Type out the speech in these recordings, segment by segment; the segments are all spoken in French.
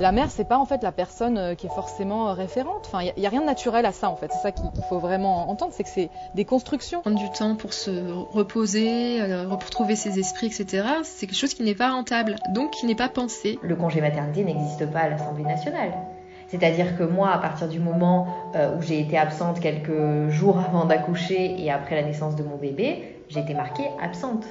La mère, c'est pas en fait la personne euh, qui est forcément euh, référente. Enfin, il n'y a, rien de naturel à ça en fait. C'est ça qu'il faut vraiment entendre, c'est que c'est des constructions. Prendre du temps pour se reposer, euh, pour retrouver ses esprits, etc. C'est quelque chose qui n'est pas rentable, donc qui n'est pas pensé. Le congé maternité n'existe pas à l'Assemblée nationale. C'est-à-dire que moi, à partir du moment où j'ai été absente quelques jours avant d'accoucher et après la naissance de mon bébé, j'ai été marquée absente.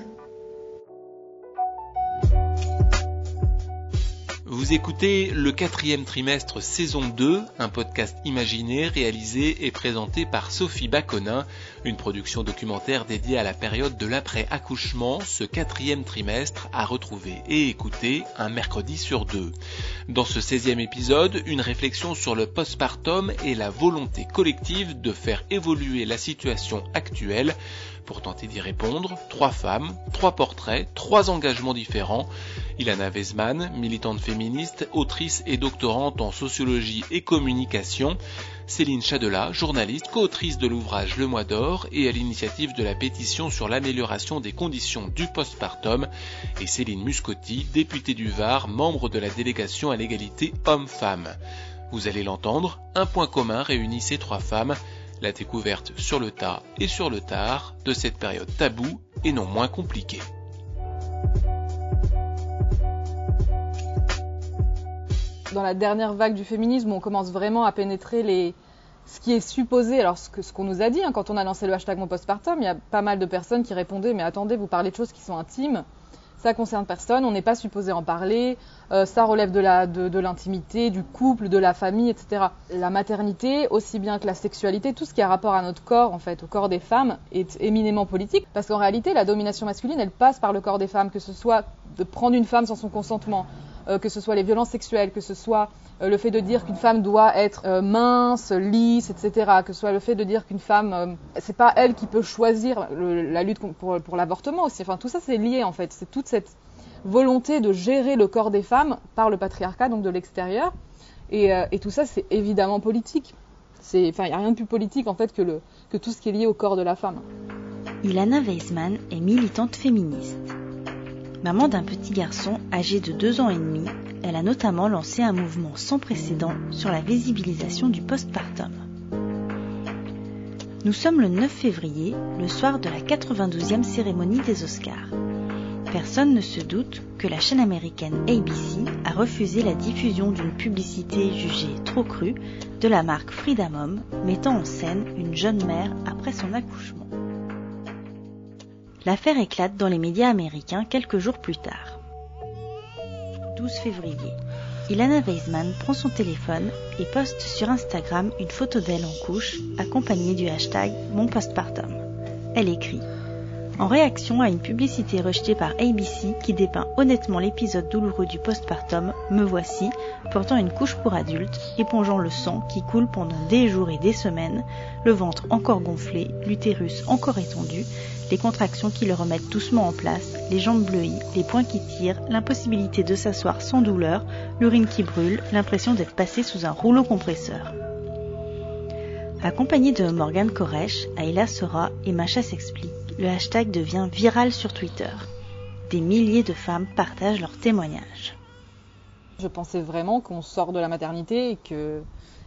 Vous écoutez le quatrième trimestre saison 2, un podcast imaginé, réalisé et présenté par Sophie Baconin, une production documentaire dédiée à la période de l'après-accouchement, ce quatrième trimestre à retrouver et écouter un mercredi sur deux. Dans ce 16e épisode, une réflexion sur le postpartum et la volonté collective de faire évoluer la situation actuelle pour tenter d'y répondre, trois femmes, trois portraits, trois engagements différents. Ilana Weisman, militante féministe, autrice et doctorante en sociologie et communication. Céline Chadela, journaliste, co-autrice de l'ouvrage Le Mois d'Or et à l'initiative de la pétition sur l'amélioration des conditions du postpartum. Et Céline Muscotti, députée du Var, membre de la délégation à l'égalité hommes-femmes. Vous allez l'entendre, un point commun réunit ces trois femmes, la découverte sur le tas et sur le tard de cette période taboue et non moins compliquée. Dans la dernière vague du féminisme, on commence vraiment à pénétrer les, ce qui est supposé, alors ce qu'on nous a dit, hein, quand on a lancé le hashtag mon postpartum, il y a pas mal de personnes qui répondaient mais attendez, vous parlez de choses qui sont intimes, ça concerne personne, on n'est pas supposé en parler, euh, ça relève de l'intimité, du couple, de la famille, etc. La maternité, aussi bien que la sexualité, tout ce qui a rapport à notre corps, en fait, au corps des femmes, est éminemment politique, parce qu'en réalité, la domination masculine, elle passe par le corps des femmes, que ce soit de prendre une femme sans son consentement, euh, que ce soit les violences sexuelles, que ce soit euh, le fait de dire qu'une femme doit être mince, lisse, etc. Que ce soit le fait de dire qu'une femme, c'est pas elle qui peut choisir la lutte pour, pour l'avortement aussi. Enfin, tout ça c'est lié en fait. C'est toute cette volonté de gérer le corps des femmes par le patriarcat, donc de l'extérieur. Et, et, tout ça c'est évidemment politique. Enfin, il n'y a rien de plus politique en fait que tout ce qui est lié au corps de la femme. Ilana Weisman est militante féministe. Maman d'un petit garçon âgé de 2 ans et demi, elle a notamment lancé un mouvement sans précédent sur la visibilisation du postpartum. Nous sommes le 9 février, le soir de la 92e cérémonie des Oscars. Personne ne se doute que la chaîne américaine ABC a refusé la diffusion d'une publicité jugée trop crue de la marque Freedom Home mettant en scène une jeune mère après son accouchement. L'affaire éclate dans les médias américains quelques jours plus tard. 12 février. Ilana Weisman prend son téléphone et poste sur Instagram une photo d'elle en couche accompagnée du hashtag Mon postpartum. Elle écrit en réaction à une publicité rejetée par ABC qui dépeint honnêtement l'épisode douloureux du postpartum, me voici, portant une couche pour adulte, épongeant le sang qui coule pendant des jours et des semaines, le ventre encore gonflé, l'utérus encore étendu, les contractions qui le remettent doucement en place, les jambes bleuies, les poings qui tirent, l'impossibilité de s'asseoir sans douleur, l'urine qui brûle, l'impression d'être passé sous un rouleau compresseur. Accompagné de Morgane Koresh, Ayla Sora et Macha s'explique le hashtag devient viral sur Twitter. Des milliers de femmes partagent leurs témoignages. Je pensais vraiment qu'on sort de la maternité et que,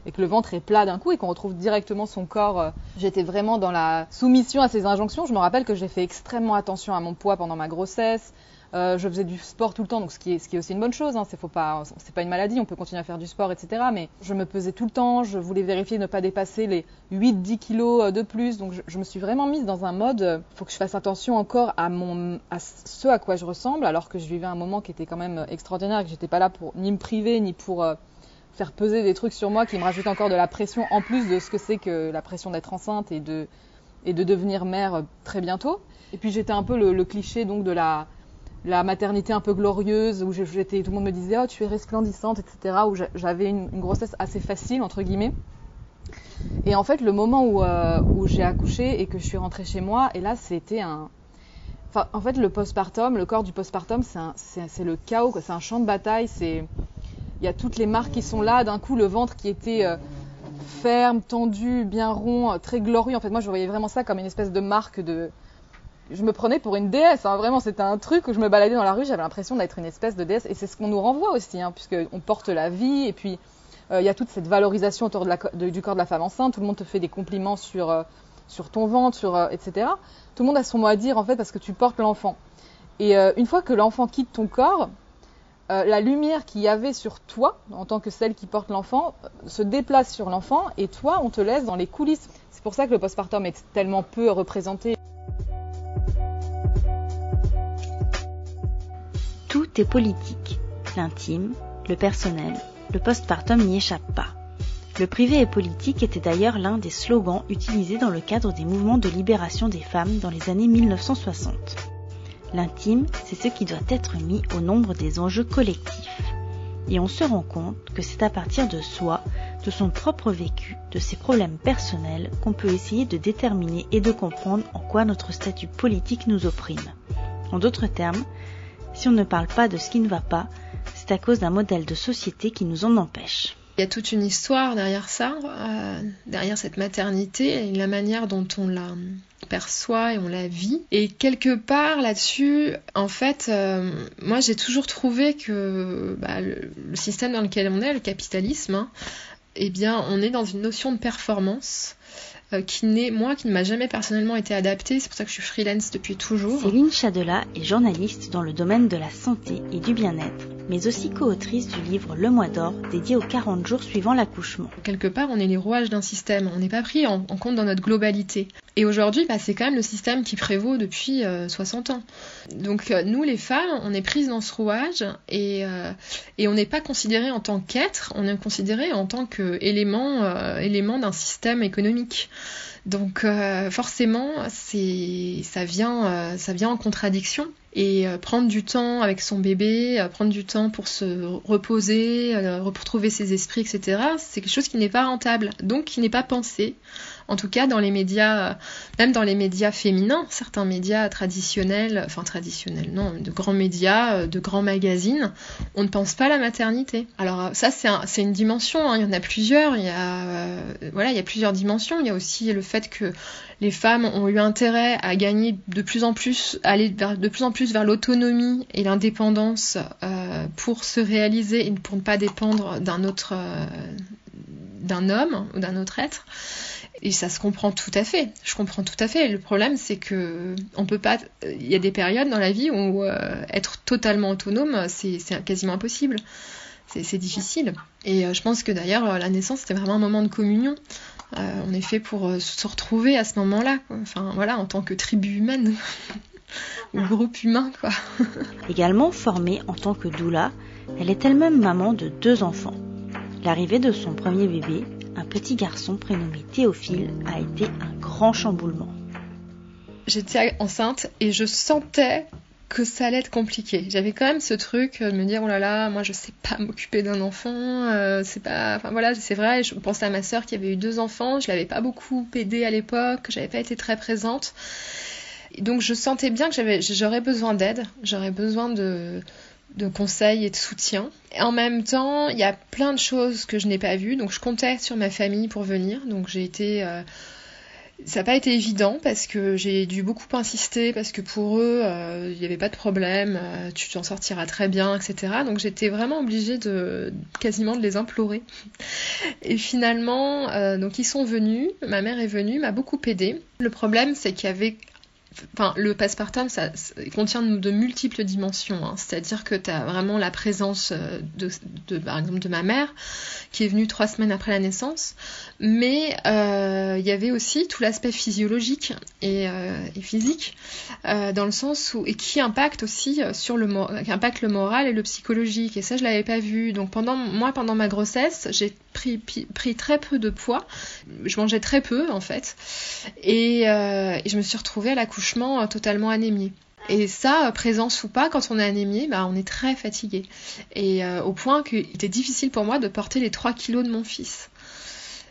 et que le ventre est plat d'un coup et qu'on retrouve directement son corps. J'étais vraiment dans la soumission à ces injonctions. Je me rappelle que j'ai fait extrêmement attention à mon poids pendant ma grossesse. Euh, je faisais du sport tout le temps, donc ce qui est, aussi une bonne chose. Hein, c'est pas, une maladie, on peut continuer à faire du sport, etc. Mais je me pesais tout le temps. Je voulais vérifier ne pas dépasser les 8-10 kilos euh, de plus. Donc je, me suis vraiment mise dans un mode, il euh, faut que je fasse attention encore à ce à quoi je ressemble, alors que je vivais un moment qui était quand même extraordinaire, et que j'étais pas là pour ni me priver ni pour faire peser des trucs sur moi qui me rajoutaient encore de la pression en plus de ce que c'est que la pression d'être enceinte et de et de devenir mère très bientôt. Et puis j'étais un peu le, le cliché donc de la la maternité un peu glorieuse où tout le monde me disait oh tu es resplendissante, etc. Où j'avais une, grossesse assez facile entre guillemets. Et en fait, le moment où, euh, où j'ai accouché et que je suis rentrée chez moi, et là c'était un, en fait le postpartum, le corps du postpartum, c'est le chaos, c'est un champ de bataille, c'est il y a toutes les marques qui sont là, d'un coup le ventre qui était euh, ferme, tendu, bien rond, très glorieux. En fait, moi je voyais vraiment ça comme une espèce de marque de je me prenais pour une déesse. Hein. Vraiment, c'était un truc où je me baladais dans la rue, j'avais l'impression d'être une espèce de déesse. Et c'est ce qu'on nous renvoie aussi, hein, puisqu'on porte la vie. Et puis, euh, il y a toute cette valorisation autour du corps de la femme enceinte. Tout le monde te fait des compliments sur, euh, ton ventre, euh, etc. Tout le monde a son mot à dire, en fait, parce que tu portes l'enfant. Et une fois que l'enfant quitte ton corps, la lumière qu'il y avait sur toi, en tant que celle qui porte l'enfant, se déplace sur l'enfant. Et toi, on te laisse dans les coulisses. C'est pour ça que le postpartum est tellement peu représenté. Tout est politique. L'intime, le personnel, le postpartum n'y échappe pas. Le privé et politique était d'ailleurs l'un des slogans utilisés dans le cadre des mouvements de libération des femmes dans les années 1960. L'intime, c'est ce qui doit être mis au nombre des enjeux collectifs. Et on se rend compte que c'est à partir de soi, de son propre vécu, de ses problèmes personnels, qu'on peut essayer de déterminer et de comprendre en quoi notre statut politique nous opprime. En d'autres termes, si on ne parle pas de ce qui ne va pas, c'est à cause d'un modèle de société qui nous en empêche. Il y a toute une histoire derrière ça, euh, derrière cette maternité et la manière dont on la perçoit et on la vit. Et quelque part là-dessus, en fait, euh, moi j'ai toujours trouvé que bah, le, système dans lequel on est, le capitalisme, hein, eh bien, on est dans une notion de performance euh, qui n'est, moi, qui ne m'a jamais personnellement été adapté. C'est pour ça que je suis freelance depuis toujours. Céline Chadela est journaliste dans le domaine de la santé et du bien-être, mais aussi co-autrice du livre Le Mois d'Or, dédié aux 40 jours suivant l'accouchement. Quelque part, on est les rouages d'un système. On n'est pas pris en, compte dans notre globalité. Et aujourd'hui, bah, c'est quand même le système qui prévaut depuis 60 euh, ans. Donc euh, nous, les femmes, on est prises dans ce rouage et, et on n'est pas considéré en tant qu'être, on est considéré en tant qu'élément élément d'un système économique. Donc euh, forcément, c'est ça vient euh, ça vient en contradiction et euh, prendre du temps avec son bébé, prendre du temps pour se reposer, pour trouver ses esprits, etc. C'est quelque chose qui n'est pas rentable, donc qui n'est pas pensé en tout cas dans les médias, euh, même dans les médias féminins, certains médias traditionnels, enfin traditionnels, non, de grands médias, euh, de grands magazines, on ne pense pas à la maternité. Alors euh, ça c'est une dimension, hein. il y en a plusieurs, il y a, voilà, il y a plusieurs dimensions. Il y a aussi le fait que les femmes ont eu intérêt à gagner de plus en plus, aller de plus en plus vers l'autonomie et l'indépendance pour se réaliser et pour ne pas dépendre d'un autre, d'un homme ou d'un autre être. Et ça se comprend tout à fait. Je comprends tout à fait. Le problème, c'est que on peut pas. Il y a des périodes dans la vie où euh, être totalement autonome, c'est quasiment impossible. C'est difficile. Et euh, je pense que d'ailleurs, la naissance, c'était vraiment un moment de communion. Euh, on est fait pour se retrouver à ce moment-là. Enfin, voilà, en tant que tribu humaine. ou groupe humain, quoi. Également formée en tant que doula, elle est elle-même maman de deux enfants. L'arrivée de son premier bébé, un petit garçon prénommé Théophile, a été un grand chamboulement. J'étais enceinte et je sentais que ça allait être compliqué. J'avais quand même ce truc de me dire oh là là, moi je sais pas m'occuper d'un enfant, euh, c'est pas, enfin voilà, c'est vrai. Je pensais à ma sœur qui avait eu deux enfants, je l'avais pas beaucoup aidée à l'époque, j'avais pas été très présente. donc je sentais bien que j'aurais besoin d'aide, j'aurais besoin de de conseils et de soutien. Et en même temps, il y a plein de choses que je n'ai pas vues, donc je comptais sur ma famille pour venir. Donc j'ai été... Euh, ça n'a pas été évident parce que j'ai dû beaucoup insister, parce que pour eux, euh, il n'y avait pas de problème, euh, tu t'en sortiras très bien, etc. Donc j'étais vraiment obligée de quasiment de les implorer. Et finalement, donc ils sont venus, ma mère est venue, m'a beaucoup aidée. Le problème, c'est qu'il y avait Enfin, le passepartum, ça, contient de multiples dimensions. Hein. C'est-à-dire que tu as vraiment la présence euh, de, par exemple, de ma mère, qui est venue trois semaines après la naissance. Mais euh, il y avait aussi tout l'aspect physiologique et, euh, physique, dans le sens où et qui impacte aussi sur le qui impacte le moral et le psychologique. Et ça, je l'avais pas vu. Donc pendant moi, pendant ma grossesse, j'ai pris, très peu de poids. Je mangeais très peu en fait, et, et je me suis retrouvée à la couche euh, totalement anémié. Et ça, euh, présence ou pas, quand on est anémié, bah, on est très fatigué. Et euh, au point qu'il était difficile pour moi de porter les 3 kilos de mon fils.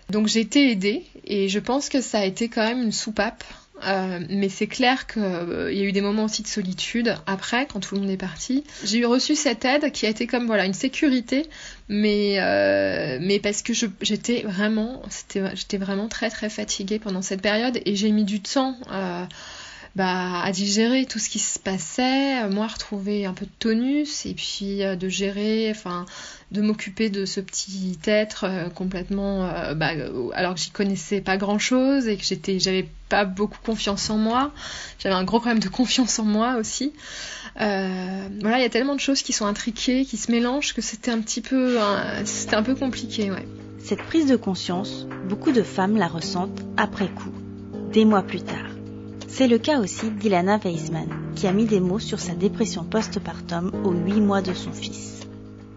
Donc j'ai été aidée et je pense que ça a été quand même une soupape. Mais c'est clair qu'il y a eu des moments aussi de solitude après, quand tout le monde est parti. J'ai eu reçu cette aide qui a été comme voilà une sécurité, mais mais parce que j'étais vraiment, j'étais vraiment très très fatiguée pendant cette période et j'ai mis du temps bah, à digérer tout ce qui se passait, moi retrouver un peu de tonus et puis euh, de gérer, enfin de m'occuper de ce petit être euh, complètement, euh, bah, alors que j'y connaissais pas grand chose et que j'avais pas beaucoup confiance en moi, j'avais un gros problème de confiance en moi aussi. voilà, il y a tellement de choses qui sont intriquées, qui se mélangent que c'était un petit peu, c'était un peu compliqué, ouais. Cette prise de conscience, beaucoup de femmes la ressentent après coup, des mois plus tard. C'est le cas aussi d'Ilana Weisman, qui a mis des mots sur sa dépression postpartum aux 8 mois de son fils.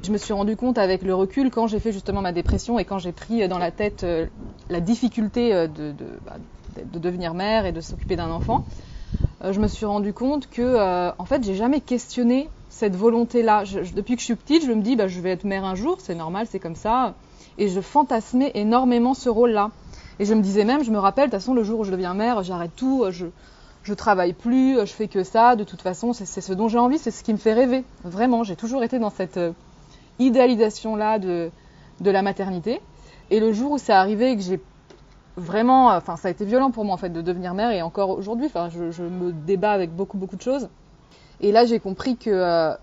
Je me suis rendu compte avec le recul quand j'ai fait justement ma dépression et quand j'ai pris dans la tête euh, la difficulté euh, bah, de, devenir mère et de s'occuper d'un enfant. Euh, je me suis rendu compte que en fait j'ai jamais questionné cette volonté-là. depuis que je suis petite, je me dis bah, je vais être mère un jour, c'est normal, c'est comme ça. Et je fantasmais énormément ce rôle-là. Et je me disais même, je me rappelle, de toute façon, le jour où je deviens mère, j'arrête tout, je, je travaille plus, je fais que ça, de toute façon, c'est ce dont j'ai envie, c'est ce qui me fait rêver. Vraiment, j'ai toujours été dans cette euh, idéalisation-là de, de la maternité. Et le jour où c'est arrivé que j'ai vraiment, enfin, ça a été violent pour moi, en fait, de devenir mère, et encore aujourd'hui, enfin, je, me débat avec beaucoup, beaucoup de choses. Et là, j'ai compris que, euh,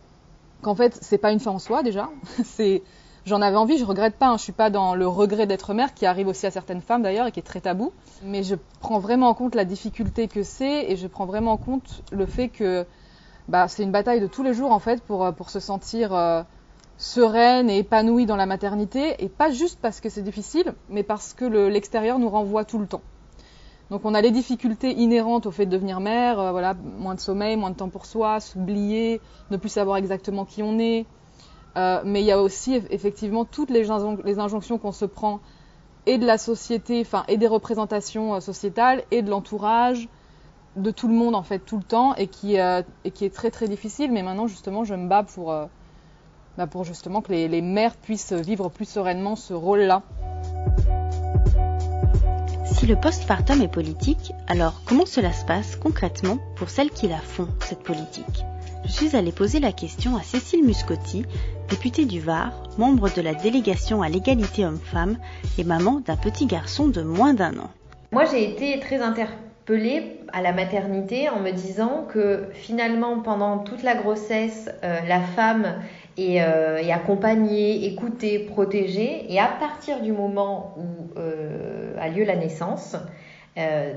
qu'en fait, c'est pas une fin en soi, déjà. c'est, J'en avais envie, je regrette pas. Hein. Je suis pas dans le regret d'être mère, qui arrive aussi à certaines femmes d'ailleurs et qui est très tabou. Mais je prends vraiment en compte la difficulté que c'est et je prends vraiment en compte le fait que bah, c'est une bataille de tous les jours en fait pour, euh, se sentir euh, sereine et épanouie dans la maternité et pas juste parce que c'est difficile, mais parce que l'extérieur nous renvoie tout le temps. Donc on a les difficultés inhérentes au fait de devenir mère, euh, voilà, moins de sommeil, moins de temps pour soi, s'oublier, ne plus savoir exactement qui on est, euh, mais il y a aussi effectivement toutes les, injonctions qu'on se prend et de la société, enfin et des représentations euh, sociétales et de l'entourage, de tout le monde en fait tout le temps et qui, euh, est très très difficile. Mais maintenant justement, je me bats pour, bah, pour justement que les, les mères puissent vivre plus sereinement ce rôle-là. Si le postpartum est politique, alors comment cela se passe concrètement pour celles qui la font, cette politique? Je suis allée poser la question à Cécile Muscotti, députée du Var, membre de la délégation à l'égalité homme-femme et maman d'un petit garçon de moins d'un an. Moi, j'ai été très interpellée à la maternité en me disant que finalement, pendant toute la grossesse, euh, la femme euh, est, accompagnée, écoutée, protégée, et à partir du moment où euh, a lieu la naissance,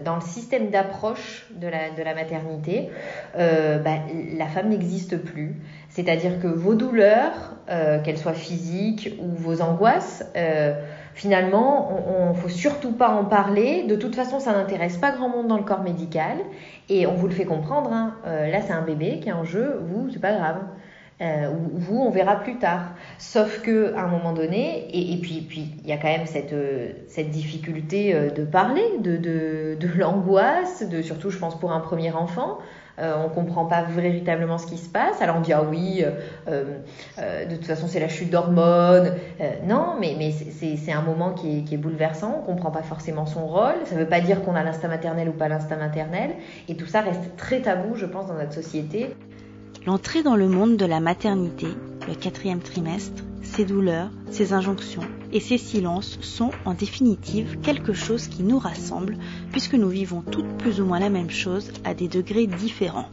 dans le système d'approche de la, maternité, bah, la femme n'existe plus. C'est-à-dire que vos douleurs, euh, qu'elles soient physiques ou vos angoisses, euh, finalement, on, ne faut surtout pas en parler. De toute façon, ça n'intéresse pas grand monde dans le corps médical, et on vous le fait comprendre. Hein. Euh, là, c'est un bébé qui est en jeu. Vous, c'est pas grave. Vous, on verra plus tard. Sauf que à un moment donné, et, puis, puis, il y a quand même cette, cette difficulté de parler, de, de, de l'angoisse, de surtout, je pense, pour un premier enfant. Euh, on comprend pas véritablement ce qui se passe. Alors on dit ah oui, euh, euh, de toute façon c'est la chute d'hormones. non, mais, mais c'est un moment qui est, qui est, bouleversant. On comprend pas forcément son rôle. Ça veut pas dire qu'on a l'instinct maternel ou pas l'instinct maternel. Et tout ça reste très tabou, je pense, dans notre société. L'entrée dans le monde de la maternité, le quatrième trimestre, ses douleurs, ses injonctions et ses silences sont en définitive quelque chose qui nous rassemble puisque nous vivons toutes plus ou moins la même chose à des degrés différents.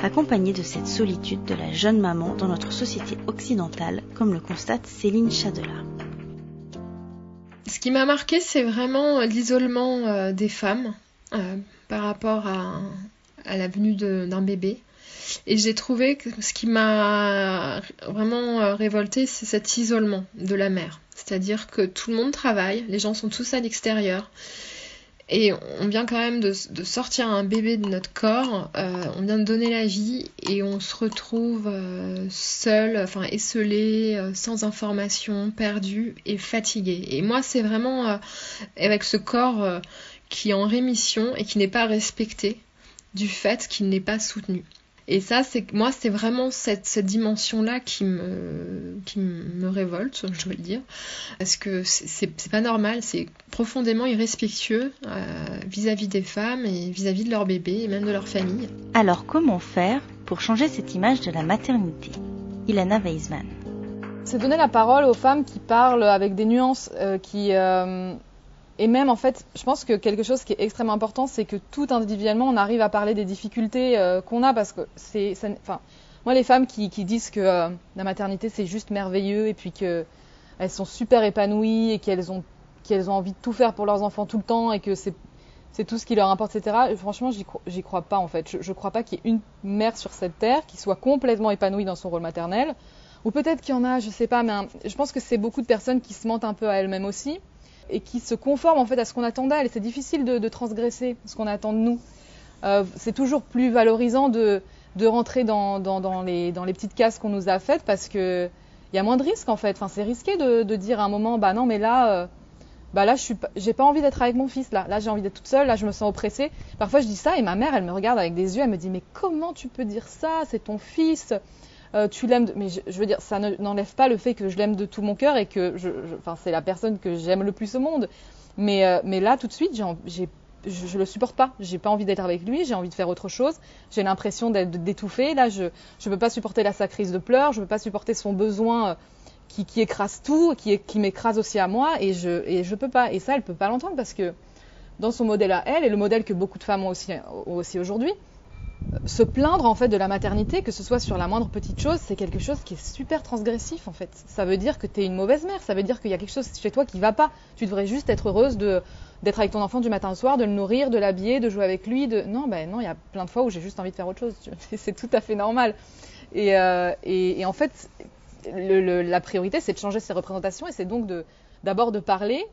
Accompagnée de cette solitude de la jeune maman dans notre société occidentale, comme le constate Céline Chadela. Ce qui m'a marqué, c'est vraiment l'isolement euh, des femmes euh, par rapport à, à la venue d'un bébé. Et j'ai trouvé que ce qui m'a vraiment euh, révolté, c'est cet isolement de la mère. C'est-à-dire que tout le monde travaille, les gens sont tous à l'extérieur. Et on vient quand même de, sortir un bébé de notre corps, euh, on vient de donner la vie et on se retrouve euh, seul, enfin esselé, sans information, perdu et fatigué. Et moi, c'est vraiment avec ce corps qui est en rémission et qui n'est pas respecté du fait qu'il n'est pas soutenu. Et ça, c'est moi, c'est vraiment cette, cette dimension-là qui me, qui me révolte, je vais le dire, parce que c'est pas normal, c'est profondément irrespectueux euh, vis-à-vis des femmes et vis-à-vis de leur bébé et même de leur famille. Alors, comment faire pour changer cette image de la maternité? Ilana Weisman. C'est donner la parole aux femmes qui parlent avec des nuances, euh, qui, euh, et même en fait, je pense que quelque chose qui est extrêmement important, c'est que tout individuellement, on arrive à parler des difficultés euh, qu'on a parce que c'est, enfin, moi les femmes qui, disent que euh, la maternité c'est juste merveilleux et puis que elles sont super épanouies et qu'elles ont qu'elles ont envie de tout faire pour leurs enfants tout le temps et que c'est tout ce qui leur importe, etc. franchement, j'y crois pas en fait. Je, je crois pas qu'il y ait une mère sur cette terre qui soit complètement épanouie dans son rôle maternel. Ou peut-être qu'il y en a, je sais pas, mais je pense que c'est beaucoup de personnes qui se mentent un peu à elles-mêmes aussi et qui se conforment en fait à ce qu'on attend d'elles. Et c'est difficile de, transgresser ce qu'on attend de nous. Euh, c'est toujours plus valorisant de, de rentrer dans, dans, les, dans les petites cases qu'on nous a faites parce que il y a moins de risques en fait. Enfin, c'est risqué de, de, dire à un moment, bah non, mais là, euh, bah là, je j'ai pas envie d'être avec mon fils. Là, là, j'ai envie d'être toute seule. Là, je me sens oppressée. Parfois, je dis ça et ma mère, elle me regarde avec des yeux. Elle me dit, mais comment tu peux dire ça? C'est ton fils. Euh, tu l'aimes, mais je, veux dire, ça n'enlève pas le fait que je l'aime de tout mon cœur et que, c'est la personne que j'aime le plus au monde. Mais, euh, là, tout de suite, je, je le supporte pas. J'ai pas envie d'être avec lui. J'ai envie de faire autre chose. J'ai l'impression d'être d'étouffer. Là, je, je peux pas supporter la sa crise de pleurs. Je peux pas supporter son besoin. Euh, qui, qui, écrase tout, qui, qui m'écrase aussi à moi, et je, et je peux pas. Et ça, elle peut pas l'entendre parce que dans son modèle à elle, et le modèle que beaucoup de femmes ont aussi aujourd'hui, se plaindre en fait de la maternité, que ce soit sur la moindre petite chose, c'est quelque chose qui est super transgressif en fait. Ça veut dire que tu es une mauvaise mère, ça veut dire qu'il y a quelque chose chez toi qui va pas. Tu devrais juste être heureuse de d'être avec ton enfant du matin au soir, de le nourrir, de l'habiller, de jouer avec lui. Non, ben non, il y a plein de fois où j'ai juste envie de faire autre chose. C'est tout à fait normal. Et, euh, en fait, la priorité, c'est de changer ses représentations et c'est donc d'abord de, de parler.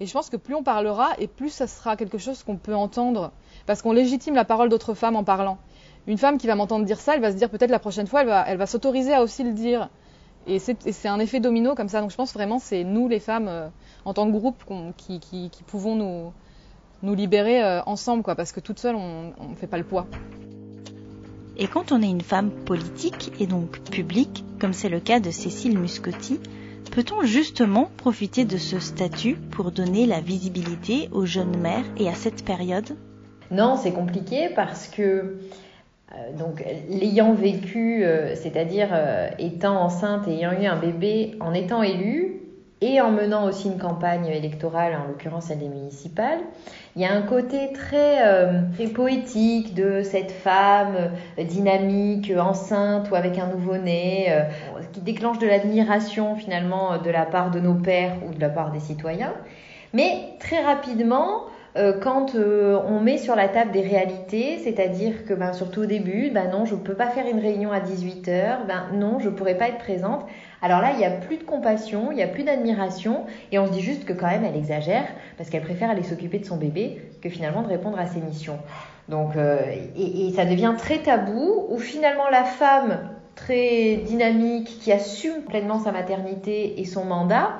Et je pense que plus on parlera et plus ça sera quelque chose qu'on peut entendre parce qu'on légitime la parole d'autres femmes en parlant une femme qui va m'entendre dire ça, elle va se dire peut-être la prochaine fois, elle va, elle va s'autoriser à aussi le dire. Et c'est un effet domino comme ça. Donc je pense vraiment c'est nous les femmes euh, en tant que groupe qui, qui, qui, pouvons nous, nous libérer euh, ensemble, quoi, parce que toute seule on ne fait pas le poids. Et quand on est une femme politique et donc publique, comme c'est le cas de Cécile Muscotti, peut-on justement profiter de ce statut pour donner la visibilité aux jeunes mères et à cette période? Non, c'est compliqué parce que euh, donc, l'ayant vécu, euh, c'est-à-dire euh, étant enceinte et ayant eu un bébé, en étant élue et en menant aussi une campagne électorale, en l'occurrence celle des municipales, il y a un côté très, très poétique de cette femme dynamique, enceinte ou avec un nouveau-né, qui déclenche de l'admiration finalement de la part de nos pères ou de la part des citoyens. Mais très rapidement, euh, quand euh, on met sur la table des réalités, c'est-à-dire que ben, surtout au début, ben non, je ne peux pas faire une réunion à 18h, ben non, je ne pourrais pas être présente. Alors là, il n'y a plus de compassion, il n'y a plus d'admiration, et on se dit juste que quand même, elle exagère, parce qu'elle préfère aller s'occuper de son bébé que finalement de répondre à ses missions. Donc, euh, et, et ça devient très tabou, où finalement la femme très dynamique, qui assume pleinement sa maternité et son mandat,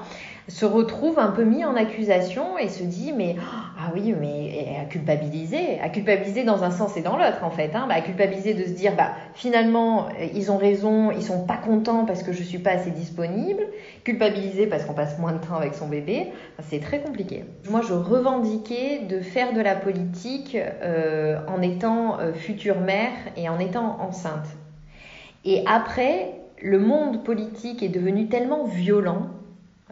se retrouve un peu mis en accusation et se dit mais ah oui mais à culpabiliser, à culpabiliser dans un sens et dans l'autre en fait, hein, bah, à culpabiliser de se dire bah finalement ils ont raison, ils sont pas contents parce que je suis pas assez disponible, culpabiliser parce qu'on passe moins de temps avec son bébé, c'est très compliqué. Moi je revendiquais de faire de la politique euh, en étant euh, future mère et en étant enceinte. Et après, le monde politique est devenu tellement violent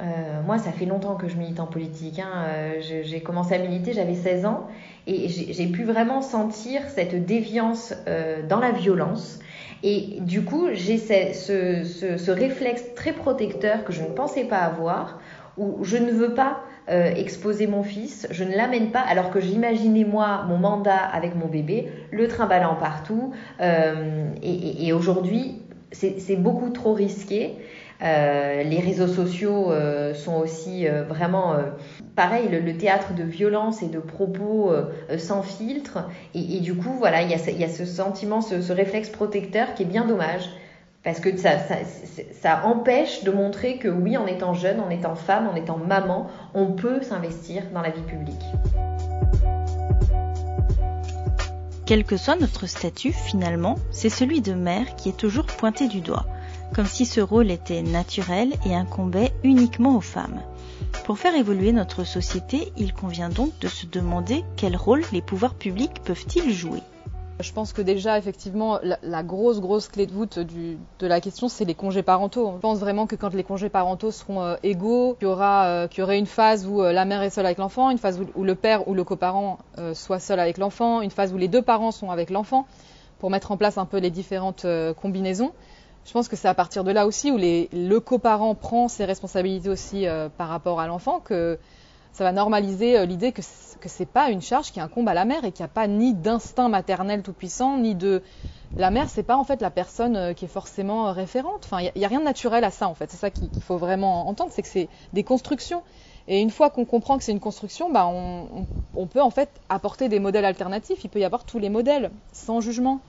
euh, moi, ça fait longtemps que je milite en politique. Hein. Euh, j'ai commencé à militer, j'avais 16 ans, et j'ai pu vraiment sentir cette déviance euh, dans la violence. Et du coup, j'ai ce, réflexe très protecteur que je ne pensais pas avoir, où je ne veux pas exposer mon fils, je ne l'amène pas, alors que j'imaginais moi mon mandat avec mon bébé, le trimballant partout. et aujourd'hui, c'est beaucoup trop risqué. Euh, les réseaux sociaux euh, sont aussi euh, vraiment pareil, le, théâtre de violence et de propos sans filtre. Et, du coup, voilà, il y a, ce sentiment, ce, réflexe protecteur qui est bien dommage. Parce que ça, ça, empêche de montrer que oui, en étant jeune, en étant femme, en étant maman, on peut s'investir dans la vie publique. Quel que soit notre statut, finalement, c'est celui de mère qui est toujours pointé du doigt comme si ce rôle était naturel et incombait uniquement aux femmes. Pour faire évoluer notre société, il convient donc de se demander quel rôle les pouvoirs publics peuvent-ils jouer. Je pense que déjà, effectivement, la, grosse, grosse clé de voûte de la question, c'est les congés parentaux. Je pense vraiment que quand les congés parentaux seront euh, égaux, qu'il y, aura, euh, aurait une phase où euh, la mère est seule avec l'enfant, une phase où, le père ou le coparent soit seul avec l'enfant, une phase où les deux parents sont avec l'enfant, pour mettre en place un peu les différentes combinaisons. Je pense que c'est à partir de là aussi où le coparent prend ses responsabilités aussi par rapport à l'enfant que ça va normaliser l'idée que que c'est pas une charge qui incombe à la mère et qu'il n'y a pas ni d'instinct maternel tout puissant, ni de la mère, c'est pas en fait la personne euh, qui est forcément euh, référente. Enfin, il n'y a, rien de naturel à ça en fait. C'est ça qu'il faut vraiment entendre, c'est que c'est des constructions. Et une fois qu'on comprend que c'est une construction, bah, on, peut en fait apporter des modèles alternatifs. Il peut y avoir tous les modèles, sans jugement.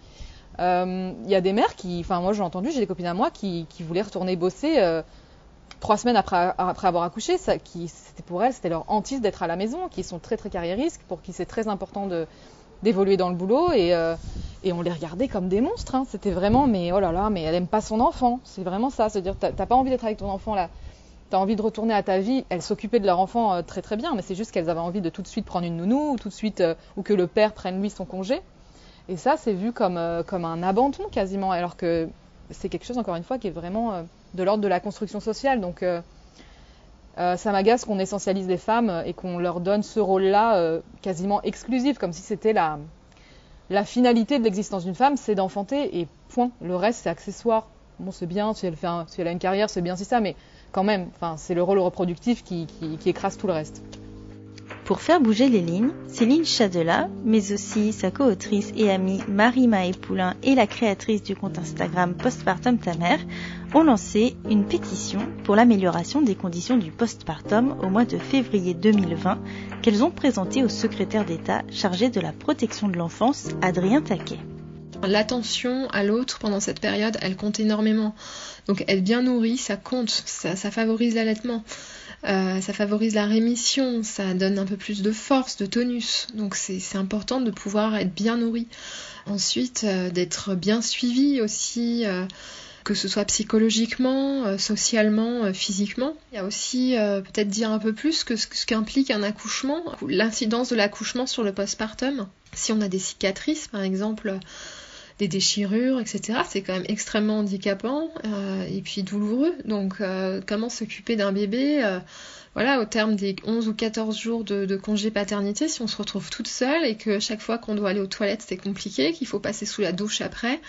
Euh, il y a des mères qui, enfin moi j'ai entendu, j'ai des copines à moi qui, voulaient retourner bosser trois semaines après, avoir accouché, qui, c'était pour elles, c'était leur hantise d'être à la maison, qui sont très très carriéristes, pour qui c'est très important de, d'évoluer dans le boulot et, euh, on les regardait comme des monstres. Hein. C'était vraiment, mais oh là là, mais elle aime pas son enfant. C'est vraiment ça, se dire, t'as, pas envie d'être avec ton enfant là, t'as envie de retourner à ta vie. Elles s'occupaient de leur enfant euh, très très bien, mais c'est juste qu'elles avaient envie de tout de suite prendre une nounou ou tout de suite euh, ou que le père prenne lui son congé. Et ça, c'est vu comme comme un abandon quasiment, alors que c'est quelque chose encore une fois qui est vraiment de l'ordre de la construction sociale. Donc euh, euh, ça m'agace qu'on essentialise les femmes et qu'on leur donne ce rôle-là euh, quasiment exclusif, comme si c'était la, la finalité de l'existence d'une femme, c'est d'enfanter et point. Le reste, c'est accessoire. Bon, c'est bien si elle, fait si elle a une carrière, c'est bien si ça, mais quand même, c'est le rôle reproductif qui écrase tout le reste. Pour faire bouger les lignes, Céline Chadela, mais aussi sa co-autrice et amie Marie Maë Poulain et la créatrice du compte Instagram Postpartum ta mère, ont lancé une pétition pour l'amélioration des conditions du postpartum au mois de février 2020 qu'elles ont présentée au secrétaire d'État chargé de la protection de l'enfance, Adrien Taquet. L'attention à l'autre pendant cette période, elle compte énormément. Donc être bien nourri, ça compte, ça favorise l'allaitement. Euh, ça favorise la rémission, ça donne un peu plus de force, de tonus. Donc c'est important de pouvoir être bien nourri. Ensuite, euh, d'être bien suivi aussi, euh, que ce soit psychologiquement, socialement, physiquement. Il y a aussi peut-être dire un peu plus que ce, ce qu'implique un accouchement, l'incidence de l'accouchement sur le postpartum. Si on a des cicatrices, par exemple, des déchirures, etc. C'est quand même extrêmement handicapant euh, et puis douloureux. Donc euh, comment s'occuper d'un bébé euh, voilà, au terme des 11 ou 14 jours de, de, congé paternité, si on se retrouve toute seule et que chaque fois qu'on doit aller aux toilettes c'est compliqué, qu'il faut passer sous la douche après,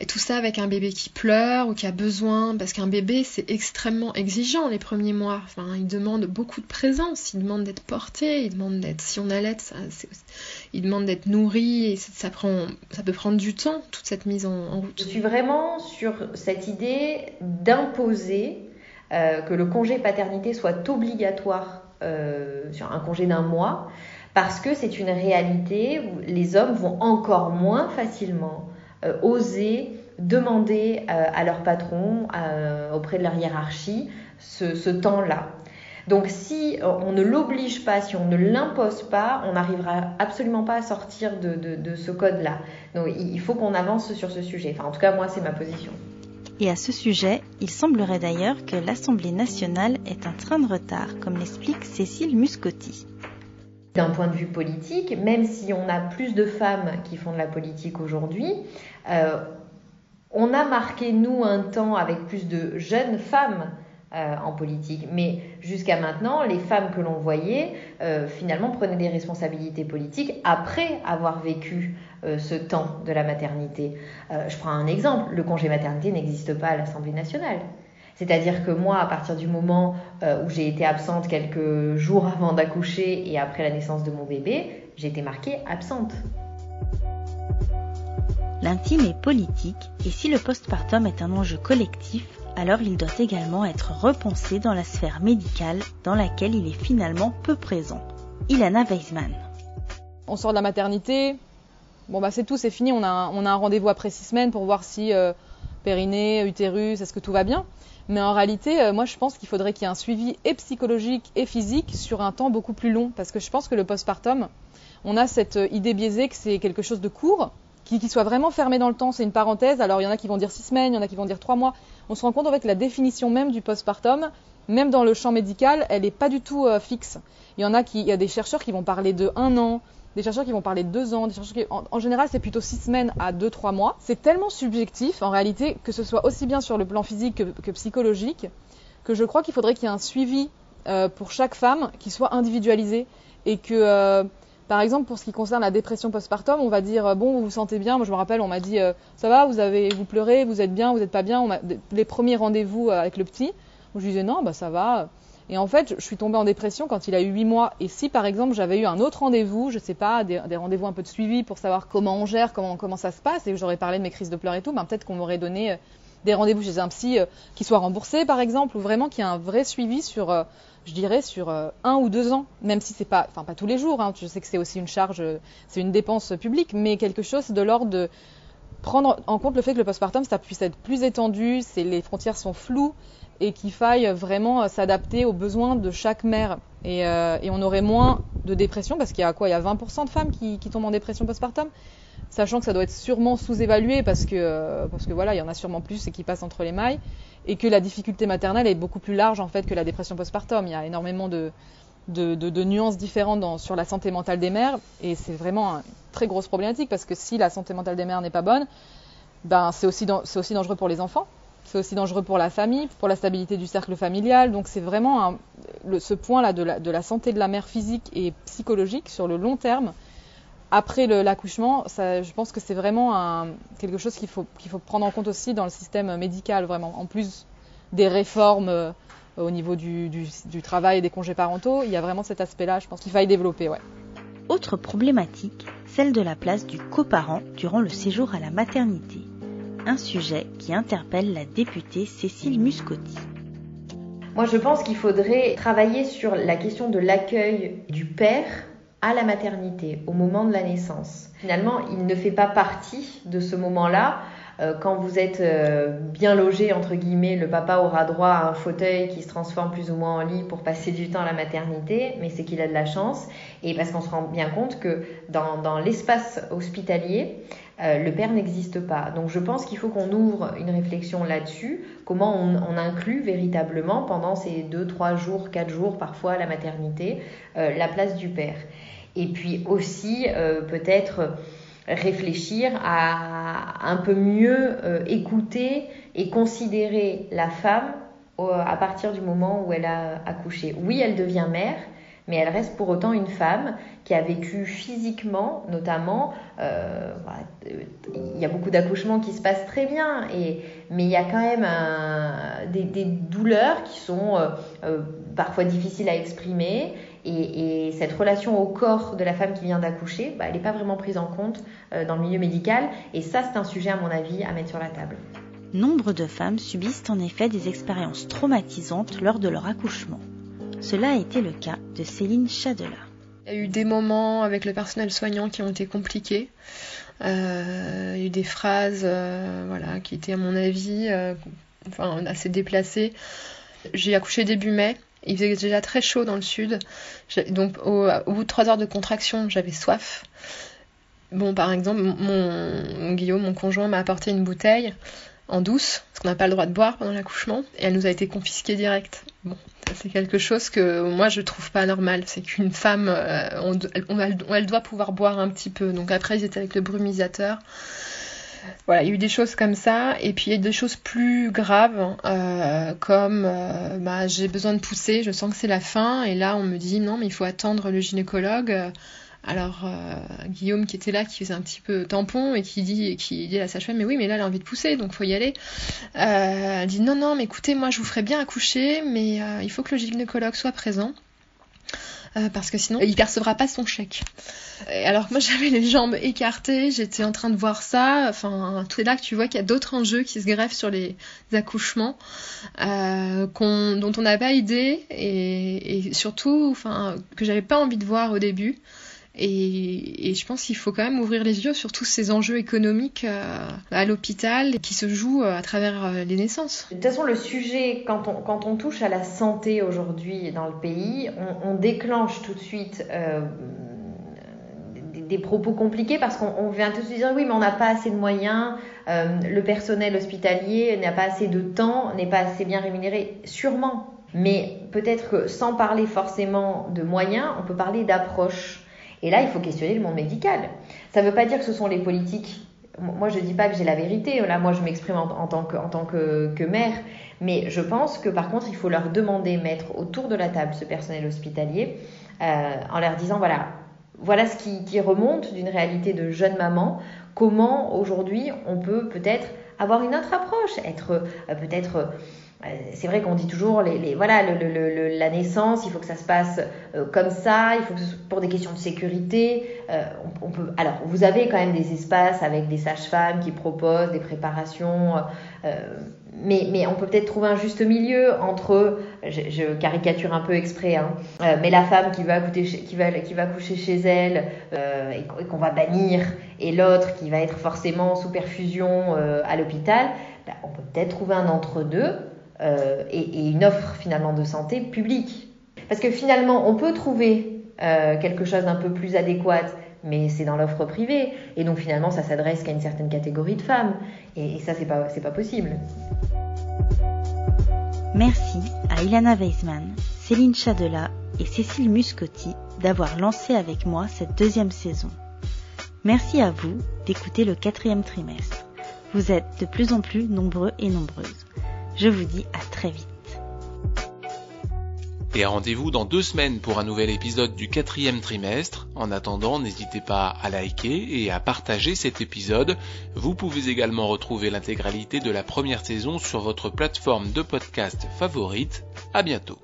et tout ça avec un bébé qui pleure ou qui a besoin, parce qu'un bébé c'est extrêmement exigeant les premiers mois. Enfin, il demande beaucoup de présence, il demande d'être porté, il demande d'être, si on allait, ça, il demande d'être nourri et ça, prend, ça peut prendre du temps toute cette mise en, route. Je suis vraiment sur cette idée d'imposer euh, que le congé paternité soit obligatoire euh, sur un congé d'un mois, parce que c'est une réalité où les hommes vont encore moins facilement oser demander euh, à leur patron, euh, auprès de leur hiérarchie, ce, temps-là. Donc si on ne l'oblige pas, si on ne l'impose pas, on n'arrivera absolument pas à sortir de, ce code-là. Donc il faut qu'on avance sur ce sujet. Enfin en tout cas moi c'est ma position. Et à ce sujet, il semblerait d'ailleurs que l'Assemblée nationale est un train de retard, comme l'explique Cécile Muscotti d'un point de vue politique, même si on a plus de femmes qui font de la politique aujourd'hui, euh, on a marqué, nous, un temps avec plus de jeunes femmes euh, en politique. Mais jusqu'à maintenant, les femmes que l'on voyait, euh, finalement, prenaient des responsabilités politiques après avoir vécu ce temps de la maternité. je prends un exemple, le congé maternité n'existe pas à l'Assemblée nationale. C'est-à-dire que moi, à partir du moment euh, où j'ai été absente quelques jours avant d'accoucher et après la naissance de mon bébé, j'ai été marquée absente. L'intime est politique et si le postpartum est un enjeu collectif, alors il doit également être repensé dans la sphère médicale dans laquelle il est finalement peu présent. Ilana Weisman. On sort de la maternité, bon bah c'est tout, c'est fini, on a un, un rendez-vous après six semaines pour voir si euh, périnée, utérus, est-ce que tout va bien? Mais en réalité, euh, moi, je pense qu'il faudrait qu'il y ait un suivi et psychologique et physique sur un temps beaucoup plus long. Parce que je pense que le postpartum, on a cette euh, idée biaisée que c'est quelque chose de court, qui, soit vraiment fermé dans le temps. C'est une parenthèse. Alors, il y en a qui vont dire six semaines, il y en a qui vont dire trois mois. On se rend compte en fait que la définition même du postpartum, même dans le champ médical, elle n'est pas du tout euh, fixe. Il y en a qui, il y a des chercheurs qui vont parler de un an, des chercheurs qui vont parler de deux ans, des chercheurs qui, en, général, c'est plutôt six semaines à deux, trois mois. C'est tellement subjectif, en réalité, que ce soit aussi bien sur le plan physique que, psychologique, que je crois qu'il faudrait qu'il y ait un suivi euh, pour chaque femme qui soit individualisé et que euh, par exemple, pour ce qui concerne la dépression postpartum, on va dire euh, bon, vous vous sentez bien. Moi, je me rappelle, on m'a dit ça va, vous avez, vous pleurez, vous êtes bien, vous n'êtes pas bien. Les premiers rendez-vous avec le petit, je lui disais non, bah ça va. Et en fait, je suis tombée en dépression quand il a eu 8 mois. Et si, par exemple, j'avais eu un autre rendez-vous, je sais pas, des, rendez-vous un peu de suivi pour savoir comment on gère, comment, comment ça se passe, et j'aurais parlé de mes crises de pleurs et tout, ben, peut-être qu'on m'aurait donné des rendez-vous chez un psy qui soit remboursé, par exemple, ou vraiment qu'il y ait un vrai suivi sur je dirais, sur euh, un ou deux ans, même si c'est pas, enfin pas tous les jours, hein, je sais que c'est aussi une charge, c'est une dépense publique, mais quelque chose de l'ordre de prendre en compte le fait que le postpartum, ça puisse être plus étendu, les frontières sont floues et qu'il faille vraiment euh, s'adapter aux besoins de chaque mère. Et, euh, et, on aurait moins de dépression, parce qu'il y a quoi? Il y a 20% de femmes qui, tombent en dépression postpartum sachant que ça doit être sûrement sous-évalué parce que, parce que voilà, il y en a sûrement plus et qui passent entre les mailles et que la difficulté maternelle est beaucoup plus large en fait que la dépression postpartum. Il y a énormément de, de, nuances différentes sur la santé mentale des mères et c'est vraiment une très grosse problématique parce que si la santé mentale des mères n'est pas bonne, ben c'est aussi, aussi dangereux pour les enfants, c'est aussi dangereux pour la famille, pour la stabilité du cercle familial. Donc c'est vraiment ce point-là de la, de la santé de la mère physique et psychologique sur le long terme après l'accouchement, je pense que c'est vraiment quelque chose qu'il faut, qu'il faut prendre en compte aussi dans le système médical, vraiment. En plus des réformes euh, au niveau du, travail et des congés parentaux, il y a vraiment cet aspect-là, je pense qu'il faille développer. Ouais. Autre problématique, celle de la place du coparent durant le séjour à la maternité. Un sujet qui interpelle la députée Cécile Muscotti. Moi, je pense qu'il faudrait travailler sur la question de l'accueil du père à la maternité, au moment de la naissance. Finalement, il ne fait pas partie de ce moment-là. Euh, quand vous êtes euh, bien logé, entre guillemets, le papa aura droit à un fauteuil qui se transforme plus ou moins en lit pour passer du temps à la maternité, mais c'est qu'il a de la chance. Et parce qu'on se rend bien compte que dans, dans l'espace hospitalier, euh, le père n'existe pas. Donc je pense qu'il faut qu'on ouvre une réflexion là-dessus, comment on, on, inclut véritablement pendant ces deux, trois jours, quatre jours parfois à la maternité, la place du père. Et puis aussi euh, peut-être réfléchir à un peu mieux euh, écouter et considérer la femme à partir du moment où elle a accouché. Oui, elle devient mère, mais elle reste pour autant une femme qui a vécu physiquement, notamment, euh, il y a beaucoup d'accouchements qui se passent très bien, et, mais il y a quand même des, douleurs qui sont parfois difficiles à exprimer, et, cette relation au corps de la femme qui vient d'accoucher, bah, elle n'est pas vraiment prise en compte euh, dans le milieu médical. Et ça, c'est un sujet, à mon avis, à mettre sur la table. Nombre de femmes subissent en effet des expériences traumatisantes lors de leur accouchement. Cela a été le cas de Céline Chadela. Il y a eu des moments avec le personnel soignant qui ont été compliqués. Euh, il y a eu des phrases euh, voilà, qui étaient, à mon avis, enfin, assez déplacées. J'ai accouché début mai. Il faisait déjà très chaud dans le sud. Donc au, bout de trois heures de contraction, j'avais soif. Bon, par exemple, mon, Guillaume, mon conjoint, m'a apporté une bouteille en douce, parce qu'on n'a pas le droit de boire pendant l'accouchement, et elle nous a été confisquée direct. Bon, c'est quelque chose que moi je trouve pas normal. C'est qu'une femme, euh, elle, doit pouvoir boire un petit peu. Donc après, ils étaient avec le brumisateur. Voilà, il y a eu des choses comme ça, et puis il y a eu des choses plus graves, euh, comme euh, bah, j'ai besoin de pousser, je sens que c'est la fin, et là on me dit non, mais il faut attendre le gynécologue. Alors euh, Guillaume qui était là, qui faisait un petit peu tampon et qui dit, qui dit à la sage-femme, mais oui, mais là elle a envie de pousser, donc faut y aller. elle dit non, non, mais écoutez, moi je vous ferai bien accoucher, mais il faut que le gynécologue soit présent. Euh, parce que sinon il percevra pas son chèque. Et alors que moi j'avais les jambes écartées, j'étais en train de voir ça. Enfin, tout est là que tu vois qu'il y a d'autres enjeux qui se greffent sur les accouchements euh, dont on n'a pas idée et, surtout, enfin, que j'avais pas envie de voir au début. Et, je pense qu'il faut quand même ouvrir les yeux sur tous ces enjeux économiques euh, à l'hôpital qui se jouent euh, à travers euh, les naissances. De toute façon, le sujet, quand on, touche à la santé aujourd'hui dans le pays, on, déclenche tout de suite des, propos compliqués parce qu'on vient tout de suite dire oui, mais on n'a pas assez de moyens, le personnel hospitalier n'a pas assez de temps, n'est pas assez bien rémunéré. Sûrement. Mais peut-être que sans parler forcément de moyens, on peut parler d'approche. Et là, il faut questionner le monde médical. Ça ne veut pas dire que ce sont les politiques. Moi, je ne dis pas que j'ai la vérité. Là, moi, je m'exprime en, tant, que, en. Mais je pense que, par contre, il faut leur demander, mettre autour de la table ce personnel hospitalier, euh, en leur disant, voilà, voilà ce qui, remonte d'une réalité de jeune maman. Comment, aujourd'hui, on peut peut-être avoir une autre approche, être euh, peut-être c'est vrai qu'on dit toujours voilà la naissance il faut que ça se passe euh, comme ça il faut que pour des questions de sécurité. Euh, on, peut alors vous avez quand même des espaces avec des sages-femmes qui proposent des préparations mais, on peut peut-être trouver un juste milieu entre je, caricature un peu exprès hein, mais la femme qui va qui va qui va coucher chez elle et qu'on va bannir et l'autre qui va être forcément sous perfusion à l'hôpital ben, on peut peut-être trouver un entre deux euh, et, une offre finalement de santé publique. Parce que finalement, on peut trouver euh, quelque chose d'un peu plus adéquat, mais c'est dans l'offre privée. Et donc finalement, ça s'adresse qu'à une certaine catégorie de femmes. Et, ça, c'est pas, pas possible. Merci à Ilana Weisman, Céline Chadela et Cécile Muscotti d'avoir lancé avec moi cette deuxième saison. Merci à vous d'écouter le quatrième trimestre. Vous êtes de plus en plus nombreux et nombreuses. Je vous dis à très vite. Et rendez-vous dans deux semaines pour un nouvel épisode du quatrième trimestre. En attendant, n'hésitez pas à liker et à partager cet épisode. Vous pouvez également retrouver l'intégralité de la première saison sur votre plateforme de podcast favorite. À bientôt.